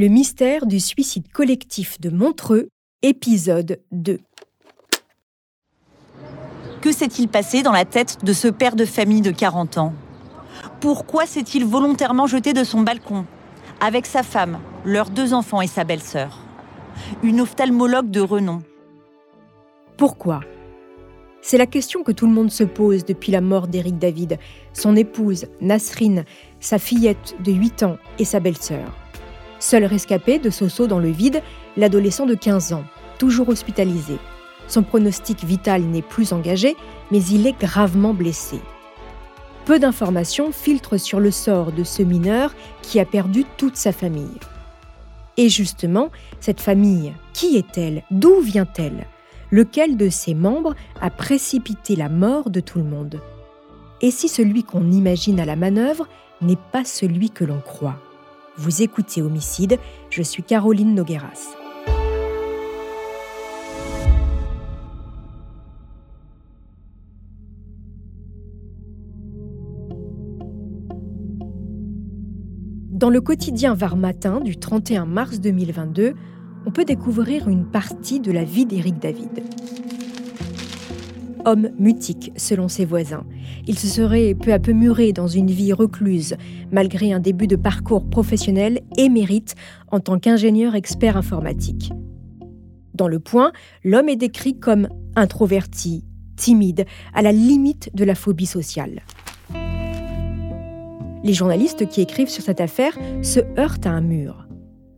Le mystère du suicide collectif de Montreux, épisode 2. Que s'est-il passé dans la tête de ce père de famille de 40 ans? Pourquoi s'est-il volontairement jeté de son balcon avec sa femme, leurs deux enfants et sa belle-sœur? Une ophtalmologue de renom. Pourquoi? C'est la question que tout le monde se pose depuis la mort d'Éric David, son épouse, Nasrine, sa fillette de 8 ans et sa belle-sœur. Seul rescapé de ce dans le vide, l'adolescent de 15 ans, toujours hospitalisé. Son pronostic vital n'est plus engagé, mais il est gravement blessé. Peu d'informations filtrent sur le sort de ce mineur qui a perdu toute sa famille. Et justement, cette famille, qui est-elle? D'où vient-elle? Lequel de ses membres a précipité la mort de tout le monde? Et si celui qu'on imagine à la manœuvre n'est pas celui que l'on croit? Vous écoutez Homicide, je suis Caroline Nogueras. Dans le quotidien Var Matin du 31 mars 2022, on peut découvrir une partie de la vie d'Éric David. Homme mutique selon ses voisins, il se serait peu à peu muré dans une vie recluse, malgré un début de parcours professionnel émérite en tant qu'ingénieur expert informatique. Dans le point, l'homme est décrit comme introverti, timide, à la limite de la phobie sociale. Les journalistes qui écrivent sur cette affaire se heurtent à un mur.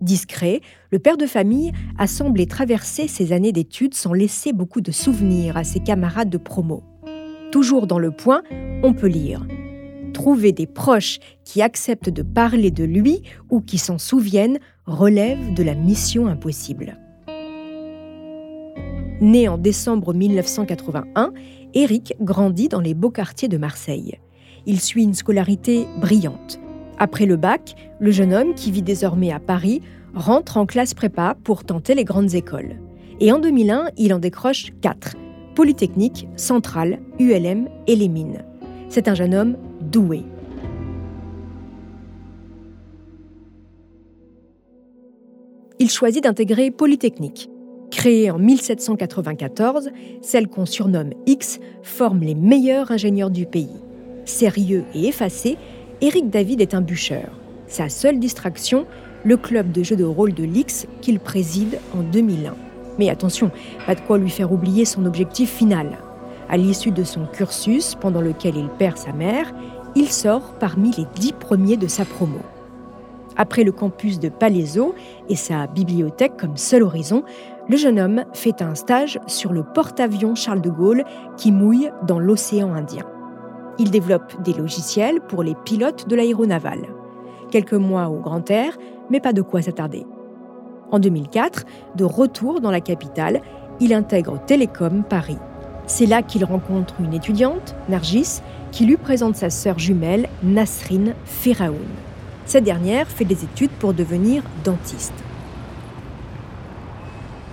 Discret, le père de famille a semblé traverser ses années d'études sans laisser beaucoup de souvenirs à ses camarades de promo. Toujours dans le point, on peut lire Trouver des proches qui acceptent de parler de lui ou qui s'en souviennent relève de la mission impossible. Né en décembre 1981, Éric grandit dans les beaux quartiers de Marseille il suit une scolarité brillante. Après le bac, le jeune homme, qui vit désormais à Paris, rentre en classe prépa pour tenter les grandes écoles. Et en 2001, il en décroche quatre Polytechnique, Centrale, ULM et les Mines. C'est un jeune homme doué. Il choisit d'intégrer Polytechnique. Créée en 1794, celle qu'on surnomme X forme les meilleurs ingénieurs du pays. Sérieux et effacé, Eric David est un bûcheur. Sa seule distraction, le club de jeux de rôle de l'X qu'il préside en 2001. Mais attention, pas de quoi lui faire oublier son objectif final. À l'issue de son cursus, pendant lequel il perd sa mère, il sort parmi les dix premiers de sa promo. Après le campus de Palaiso et sa bibliothèque comme seul horizon, le jeune homme fait un stage sur le porte-avions Charles de Gaulle qui mouille dans l'océan Indien. Il développe des logiciels pour les pilotes de l'aéronavale. Quelques mois au grand air, mais pas de quoi s'attarder. En 2004, de retour dans la capitale, il intègre Télécom Paris. C'est là qu'il rencontre une étudiante, Nargis, qui lui présente sa sœur jumelle, Nasrine Feraoun. Cette dernière fait des études pour devenir dentiste.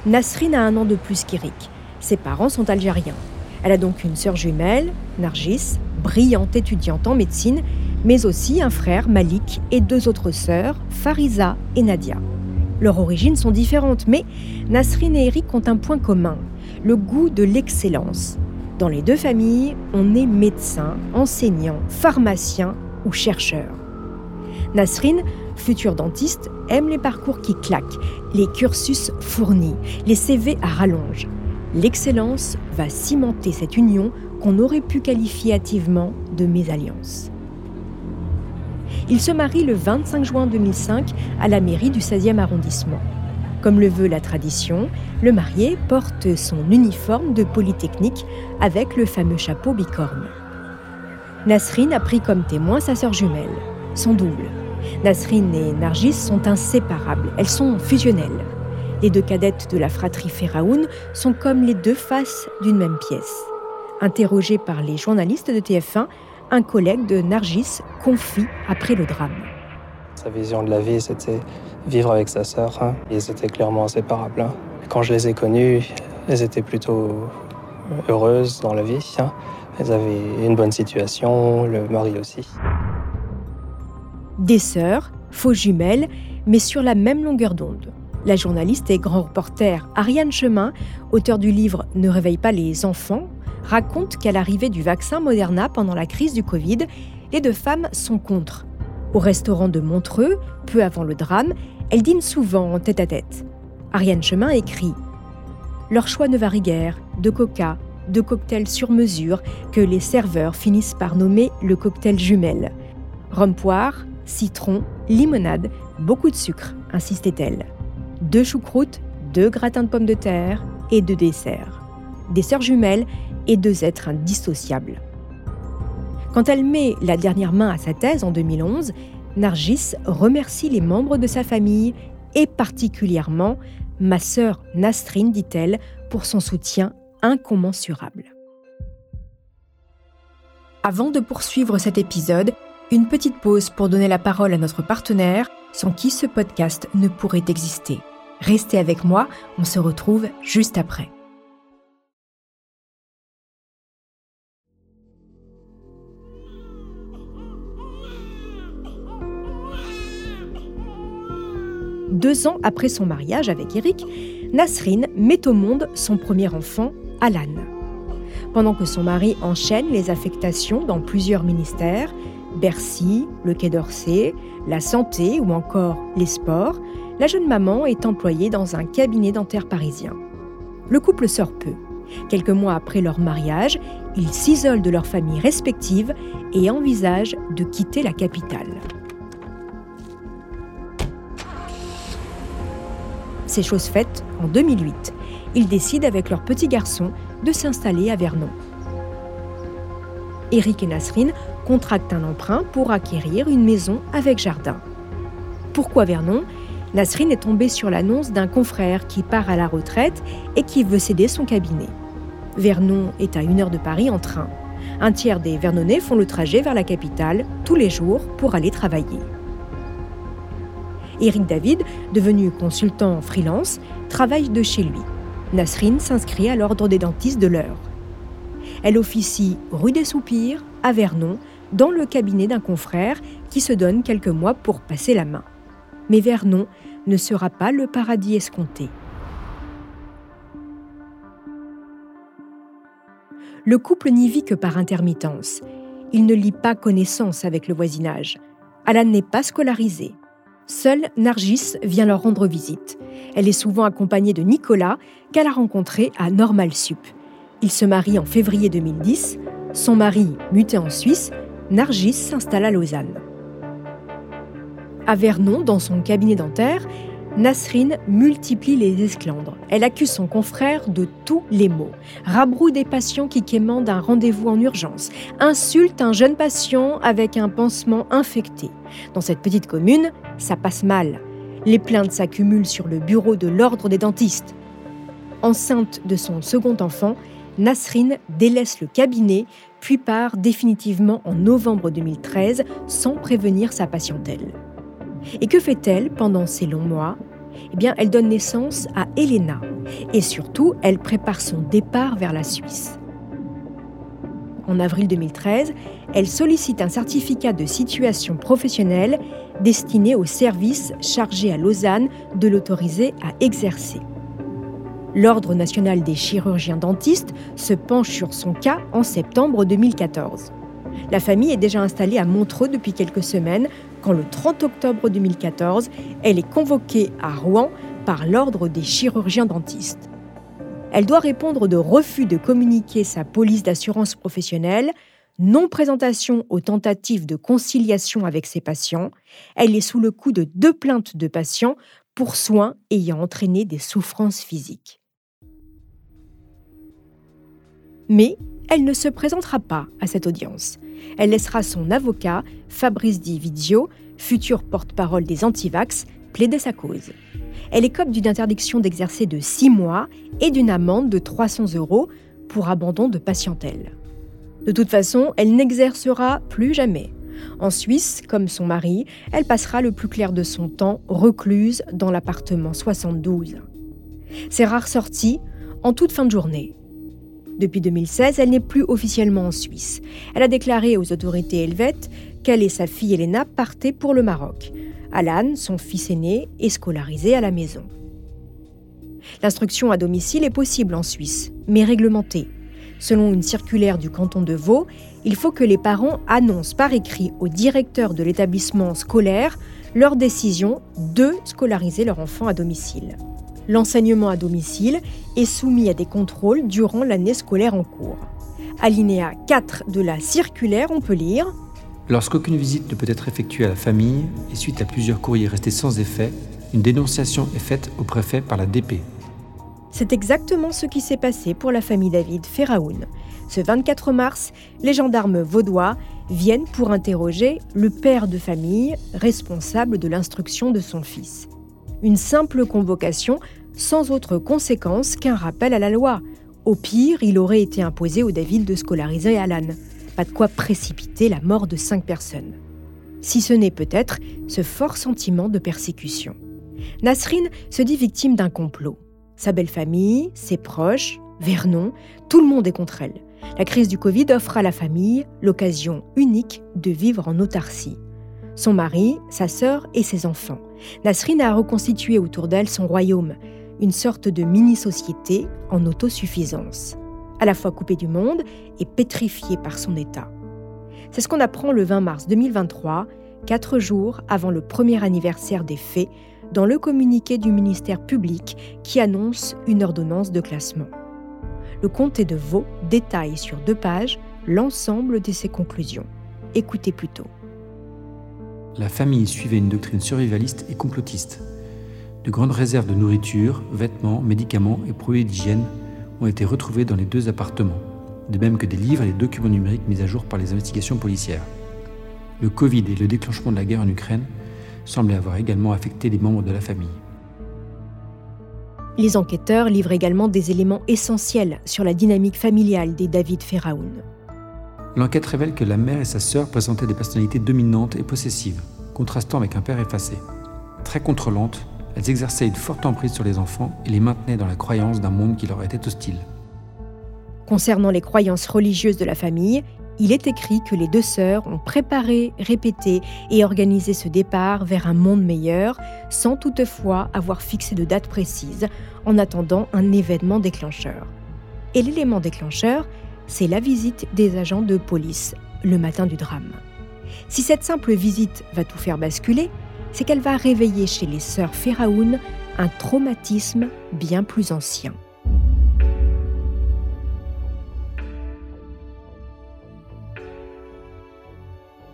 Nasrine a un an de plus qu'Eric. Ses parents sont algériens. Elle a donc une sœur jumelle, Nargis, brillante étudiante en médecine, mais aussi un frère, Malik, et deux autres sœurs, Fariza et Nadia. Leurs origines sont différentes, mais Nasrine et Eric ont un point commun, le goût de l'excellence. Dans les deux familles, on est médecin, enseignant, pharmacien ou chercheur. Nasrine, future dentiste, aime les parcours qui claquent, les cursus fournis, les CV à rallonge. L'excellence va cimenter cette union qu'on aurait pu qualifier hâtivement de mésalliance. Il se marie le 25 juin 2005 à la mairie du 16e arrondissement. Comme le veut la tradition, le marié porte son uniforme de polytechnique avec le fameux chapeau bicorne. Nasrine a pris comme témoin sa sœur jumelle, son double. Nasrine et Nargis sont inséparables, elles sont fusionnelles. Les deux cadettes de la fratrie Feraoun sont comme les deux faces d'une même pièce. Interrogé par les journalistes de TF1, un collègue de Nargis confie après le drame. Sa vision de la vie, c'était vivre avec sa sœur. Hein. Ils étaient clairement inséparables. Hein. Quand je les ai connues, elles étaient plutôt heureuses dans la vie. Hein. Elles avaient une bonne situation, le mari aussi. Des sœurs, faux jumelles, mais sur la même longueur d'onde. La journaliste et grand reporter Ariane Chemin, auteur du livre Ne réveille pas les enfants, raconte qu'à l'arrivée du vaccin Moderna pendant la crise du Covid, les deux femmes sont contre. Au restaurant de Montreux, peu avant le drame, elles dînent souvent en tête à tête. Ariane Chemin écrit Leur choix ne varie guère, de coca, de cocktails sur mesure que les serveurs finissent par nommer le cocktail jumelle. Rhum poire, citron, limonade, beaucoup de sucre, insistait-elle. Deux choucroutes, deux gratins de pommes de terre et deux desserts. Des sœurs jumelles et deux êtres indissociables. Quand elle met la dernière main à sa thèse en 2011, Nargis remercie les membres de sa famille et particulièrement ma sœur Nasrine, dit-elle, pour son soutien incommensurable. Avant de poursuivre cet épisode, une petite pause pour donner la parole à notre partenaire, sans qui ce podcast ne pourrait exister. Restez avec moi, on se retrouve juste après. Deux ans après son mariage avec Eric, Nasrine met au monde son premier enfant, Alan. Pendant que son mari enchaîne les affectations dans plusieurs ministères, Bercy, le Quai d'Orsay, la santé ou encore les sports, la jeune maman est employée dans un cabinet dentaire parisien. Le couple sort peu. Quelques mois après leur mariage, ils s'isolent de leurs familles respectives et envisagent de quitter la capitale. C'est chose faite en 2008. Ils décident avec leur petit garçon de s'installer à Vernon. Eric et Nasrine contractent un emprunt pour acquérir une maison avec jardin. Pourquoi Vernon? Nasrine est tombée sur l'annonce d'un confrère qui part à la retraite et qui veut céder son cabinet. Vernon est à une heure de Paris en train. Un tiers des Vernonnais font le trajet vers la capitale tous les jours pour aller travailler. Éric David, devenu consultant freelance, travaille de chez lui. Nasrine s'inscrit à l'ordre des dentistes de l'heure. Elle officie rue des Soupirs, à Vernon, dans le cabinet d'un confrère qui se donne quelques mois pour passer la main. Mais Vernon ne sera pas le paradis escompté. Le couple n'y vit que par intermittence. Il ne lie pas connaissance avec le voisinage. Alan n'est pas scolarisé. Seule Nargis vient leur rendre visite. Elle est souvent accompagnée de Nicolas, qu'elle a rencontré à Normal Sup. Ils se marient en février 2010. Son mari, muté en Suisse, Nargis s'installe à Lausanne. À Vernon, dans son cabinet dentaire, Nasrine multiplie les esclandres. Elle accuse son confrère de tous les maux. Rabroue des patients qui quémandent un rendez-vous en urgence. Insulte un jeune patient avec un pansement infecté. Dans cette petite commune, ça passe mal. Les plaintes s'accumulent sur le bureau de l'ordre des dentistes. Enceinte de son second enfant, Nasrine délaisse le cabinet, puis part définitivement en novembre 2013 sans prévenir sa patientèle. Et que fait-elle pendant ces longs mois? Eh bien, elle donne naissance à Elena. Et surtout, elle prépare son départ vers la Suisse. En avril 2013, elle sollicite un certificat de situation professionnelle destiné au service chargé à Lausanne de l'autoriser à exercer. L'Ordre national des chirurgiens dentistes se penche sur son cas en septembre 2014. La famille est déjà installée à Montreux depuis quelques semaines le 30 octobre 2014, elle est convoquée à Rouen par l'Ordre des chirurgiens dentistes. Elle doit répondre de refus de communiquer sa police d'assurance professionnelle, non-présentation aux tentatives de conciliation avec ses patients. Elle est sous le coup de deux plaintes de patients pour soins ayant entraîné des souffrances physiques. Mais elle ne se présentera pas à cette audience. Elle laissera son avocat, Fabrice Di Vizio, futur porte-parole des antivax, plaider sa cause. Elle écope d'une interdiction d'exercer de six mois et d'une amende de 300 euros pour abandon de patientèle. De toute façon, elle n'exercera plus jamais. En Suisse, comme son mari, elle passera le plus clair de son temps recluse dans l'appartement 72. Ses rares sorties en toute fin de journée. Depuis 2016, elle n'est plus officiellement en Suisse. Elle a déclaré aux autorités helvètes qu'elle et sa fille Elena partaient pour le Maroc. Alan, son fils aîné, est scolarisé à la maison. L'instruction à domicile est possible en Suisse, mais réglementée. Selon une circulaire du canton de Vaud, il faut que les parents annoncent par écrit au directeur de l'établissement scolaire leur décision de scolariser leur enfant à domicile. L'enseignement à domicile est soumis à des contrôles durant l'année scolaire en cours. Alinéa 4 de la circulaire, on peut lire Lorsqu'aucune visite ne peut être effectuée à la famille et suite à plusieurs courriers restés sans effet, une dénonciation est faite au préfet par la DP. C'est exactement ce qui s'est passé pour la famille David Ferraoun. Ce 24 mars, les gendarmes vaudois viennent pour interroger le père de famille responsable de l'instruction de son fils. Une simple convocation sans autre conséquence qu'un rappel à la loi. Au pire, il aurait été imposé au David de scolariser Alan. Pas de quoi précipiter la mort de cinq personnes. Si ce n'est peut-être ce fort sentiment de persécution. Nasrine se dit victime d'un complot. Sa belle famille, ses proches, Vernon, tout le monde est contre elle. La crise du Covid offre à la famille l'occasion unique de vivre en autarcie. Son mari, sa sœur et ses enfants. Nasrine a reconstitué autour d'elle son royaume, une sorte de mini-société en autosuffisance, à la fois coupée du monde et pétrifiée par son état. C'est ce qu'on apprend le 20 mars 2023, quatre jours avant le premier anniversaire des faits dans le communiqué du ministère public qui annonce une ordonnance de classement. Le comté de Vaud détaille sur deux pages l'ensemble de ses conclusions. Écoutez plutôt. La famille suivait une doctrine survivaliste et complotiste. De grandes réserves de nourriture, vêtements, médicaments et produits d'hygiène ont été retrouvés dans les deux appartements, de même que des livres et des documents numériques mis à jour par les investigations policières. Le Covid et le déclenchement de la guerre en Ukraine semblait avoir également affecté les membres de la famille. Les enquêteurs livrent également des éléments essentiels sur la dynamique familiale des David Ferraoun. L'enquête révèle que la mère et sa sœur présentaient des personnalités dominantes et possessives, contrastant avec un père effacé. Très contrôlantes, elles exerçaient une forte emprise sur les enfants et les maintenaient dans la croyance d'un monde qui leur était hostile. Concernant les croyances religieuses de la famille, il est écrit que les deux sœurs ont préparé, répété et organisé ce départ vers un monde meilleur, sans toutefois avoir fixé de date précise, en attendant un événement déclencheur. Et l'élément déclencheur, c'est la visite des agents de police le matin du drame. Si cette simple visite va tout faire basculer, c'est qu'elle va réveiller chez les sœurs Pharaoun un traumatisme bien plus ancien.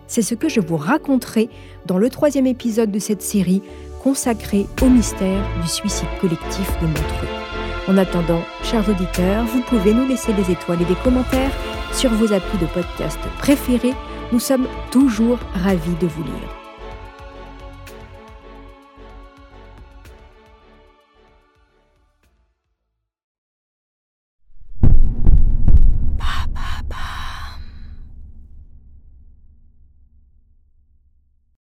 C'est ce que je vous raconterai dans le troisième épisode de cette série consacrée au mystère du suicide collectif de Montreux. En attendant, chers auditeurs, vous pouvez nous laisser des étoiles et des commentaires sur vos applis de podcast préférés. Nous sommes toujours ravis de vous lire.